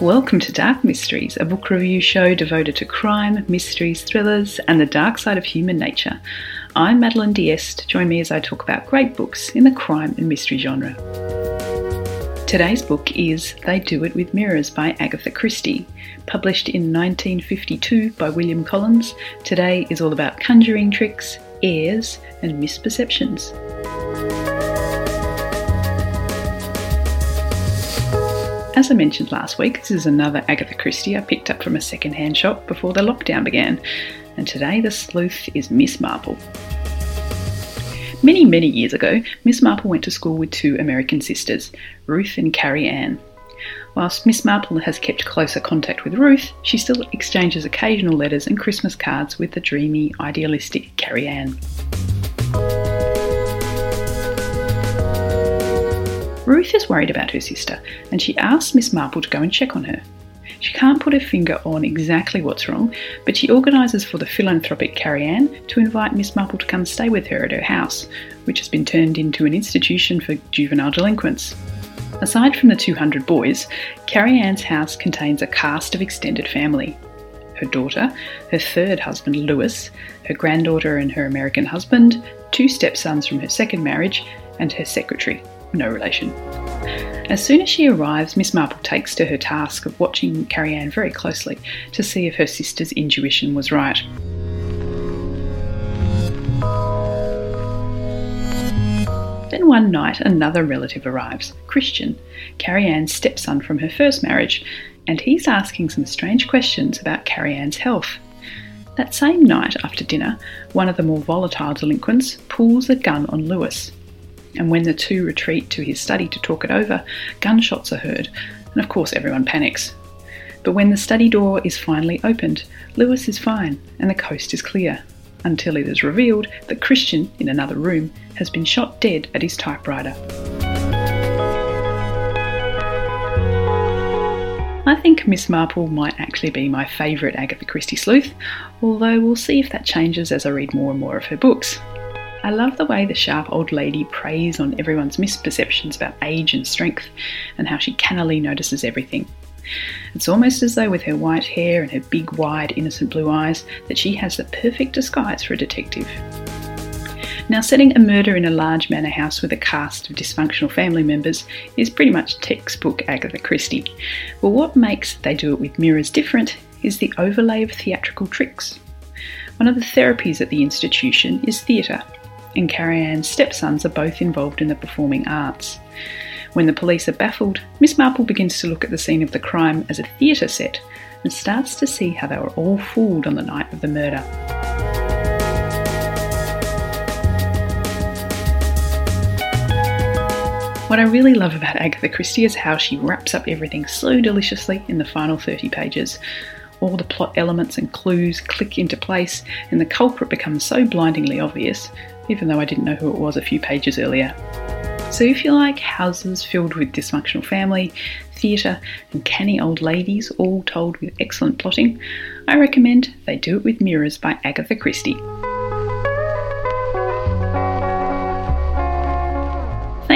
Welcome to Dark Mysteries, a book review show devoted to crime, mysteries, thrillers, and the dark side of human nature. I'm Madeline Diest. Join me as I talk about great books in the crime and mystery genre. Today's book is They Do It with Mirrors by Agatha Christie. Published in 1952 by William Collins, today is all about conjuring tricks, airs, and misperceptions. As I mentioned last week, this is another Agatha Christie I picked up from a second-hand shop before the lockdown began, and today the sleuth is Miss Marple. Many, many years ago, Miss Marple went to school with two American sisters, Ruth and Carrie Ann. Whilst Miss Marple has kept closer contact with Ruth, she still exchanges occasional letters and Christmas cards with the dreamy, idealistic Carrie Ann. Ruth is worried about her sister and she asks Miss Marple to go and check on her. She can't put her finger on exactly what's wrong, but she organises for the philanthropic Carrie Ann to invite Miss Marple to come stay with her at her house, which has been turned into an institution for juvenile delinquents. Aside from the 200 boys, Carrie Ann's house contains a cast of extended family. Her daughter, her third husband Lewis, her granddaughter and her American husband, two stepsons from her second marriage, and her secretary, no relation. As soon as she arrives, Miss Marple takes to her task of watching Carrie Anne very closely to see if her sister's intuition was right. Then one night, another relative arrives, Christian, Carrie Anne's stepson from her first marriage, and he's asking some strange questions about Carrie Anne's health. That same night after dinner, one of the more volatile delinquents pulls a gun on Lewis, and when the two retreat to his study to talk it over, gunshots are heard, and of course everyone panics. But when the study door is finally opened, Lewis is fine and the coast is clear, until it is revealed that Christian, in another room, has been shot dead at his typewriter. I think Miss Marple might actually be my favourite Agatha Christie sleuth, although we'll see if that changes as I read more and more of her books. I love the way the sharp old lady preys on everyone's misperceptions about age and strength, and how she cannily notices everything. It's almost as though, with her white hair and her big, wide, innocent blue eyes, that she has the perfect disguise for a detective. Now, setting a murder in a large manor house with a cast of dysfunctional family members is pretty much textbook Agatha Christie. Well, what makes They Do It With Mirrors different is the overlay of theatrical tricks. One of the therapies at the institution is theatre, and Carrie Ann's stepsons are both involved in the performing arts. When the police are baffled, Miss Marple begins to look at the scene of the crime as a theatre set and starts to see how they were all fooled on the night of the murder. What I really love about Agatha Christie is how she wraps up everything so deliciously in the final 30 pages. All the plot elements and clues click into place, and the culprit becomes so blindingly obvious even though I didn't know who it was a few pages earlier. So if you like houses filled with dysfunctional family, theatre, and canny old ladies, all told with excellent plotting, I recommend They Do It With Mirrors by Agatha Christie.